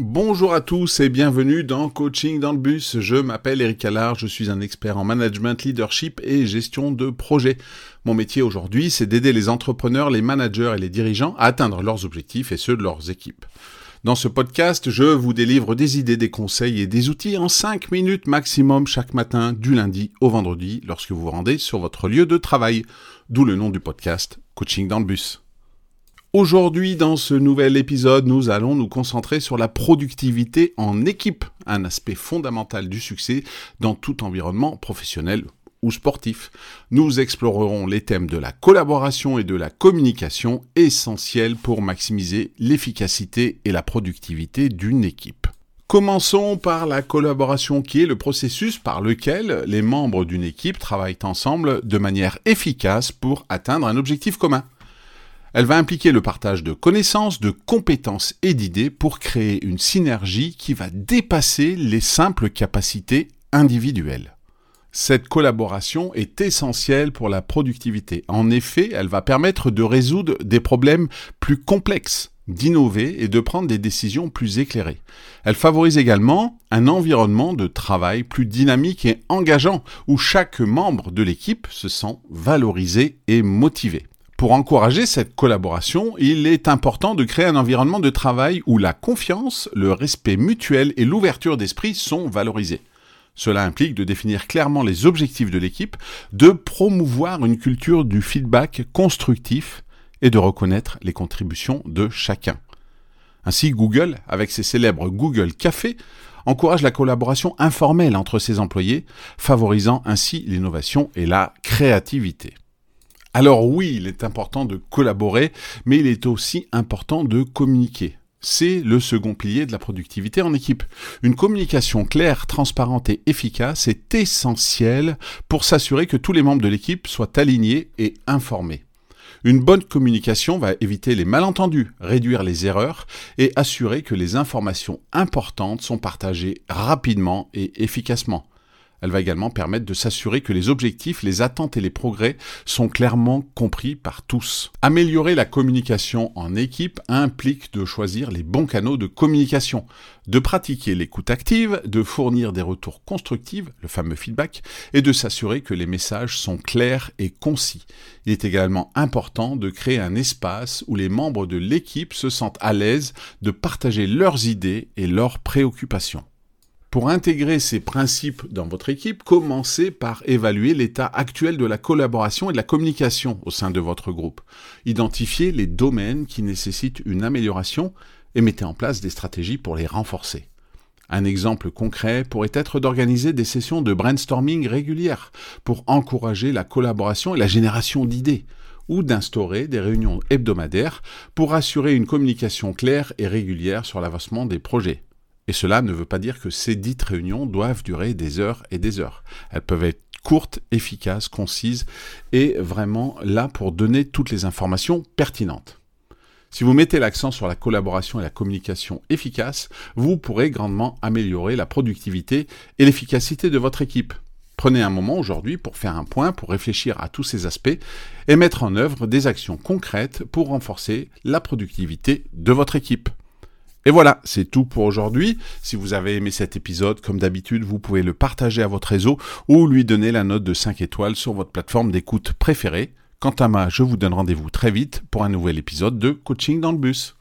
Bonjour à tous et bienvenue dans Coaching dans le bus. Je m'appelle Eric Allard, je suis un expert en management, leadership et gestion de projet. Mon métier aujourd'hui, c'est d'aider les entrepreneurs, les managers et les dirigeants à atteindre leurs objectifs et ceux de leurs équipes. Dans ce podcast, je vous délivre des idées, des conseils et des outils en 5 minutes maximum chaque matin du lundi au vendredi lorsque vous vous rendez sur votre lieu de travail. D'où le nom du podcast Coaching dans le bus. Aujourd'hui, dans ce nouvel épisode, nous allons nous concentrer sur la productivité en équipe, un aspect fondamental du succès dans tout environnement professionnel ou sportif. Nous explorerons les thèmes de la collaboration et de la communication essentiels pour maximiser l'efficacité et la productivité d'une équipe. Commençons par la collaboration qui est le processus par lequel les membres d'une équipe travaillent ensemble de manière efficace pour atteindre un objectif commun. Elle va impliquer le partage de connaissances, de compétences et d'idées pour créer une synergie qui va dépasser les simples capacités individuelles. Cette collaboration est essentielle pour la productivité. En effet, elle va permettre de résoudre des problèmes plus complexes, d'innover et de prendre des décisions plus éclairées. Elle favorise également un environnement de travail plus dynamique et engageant, où chaque membre de l'équipe se sent valorisé et motivé. Pour encourager cette collaboration, il est important de créer un environnement de travail où la confiance, le respect mutuel et l'ouverture d'esprit sont valorisés. Cela implique de définir clairement les objectifs de l'équipe, de promouvoir une culture du feedback constructif et de reconnaître les contributions de chacun. Ainsi, Google, avec ses célèbres Google Café, encourage la collaboration informelle entre ses employés, favorisant ainsi l'innovation et la créativité. Alors oui, il est important de collaborer, mais il est aussi important de communiquer. C'est le second pilier de la productivité en équipe. Une communication claire, transparente et efficace est essentielle pour s'assurer que tous les membres de l'équipe soient alignés et informés. Une bonne communication va éviter les malentendus, réduire les erreurs et assurer que les informations importantes sont partagées rapidement et efficacement. Elle va également permettre de s'assurer que les objectifs, les attentes et les progrès sont clairement compris par tous. Améliorer la communication en équipe implique de choisir les bons canaux de communication, de pratiquer l'écoute active, de fournir des retours constructifs, le fameux feedback, et de s'assurer que les messages sont clairs et concis. Il est également important de créer un espace où les membres de l'équipe se sentent à l'aise de partager leurs idées et leurs préoccupations. Pour intégrer ces principes dans votre équipe, commencez par évaluer l'état actuel de la collaboration et de la communication au sein de votre groupe. Identifiez les domaines qui nécessitent une amélioration et mettez en place des stratégies pour les renforcer. Un exemple concret pourrait être d'organiser des sessions de brainstorming régulières pour encourager la collaboration et la génération d'idées, ou d'instaurer des réunions hebdomadaires pour assurer une communication claire et régulière sur l'avancement des projets. Et cela ne veut pas dire que ces dites réunions doivent durer des heures et des heures. Elles peuvent être courtes, efficaces, concises et vraiment là pour donner toutes les informations pertinentes. Si vous mettez l'accent sur la collaboration et la communication efficace, vous pourrez grandement améliorer la productivité et l'efficacité de votre équipe. Prenez un moment aujourd'hui pour faire un point, pour réfléchir à tous ces aspects et mettre en œuvre des actions concrètes pour renforcer la productivité de votre équipe. Et voilà, c'est tout pour aujourd'hui. Si vous avez aimé cet épisode, comme d'habitude, vous pouvez le partager à votre réseau ou lui donner la note de 5 étoiles sur votre plateforme d'écoute préférée. Quant à moi, je vous donne rendez-vous très vite pour un nouvel épisode de Coaching dans le bus.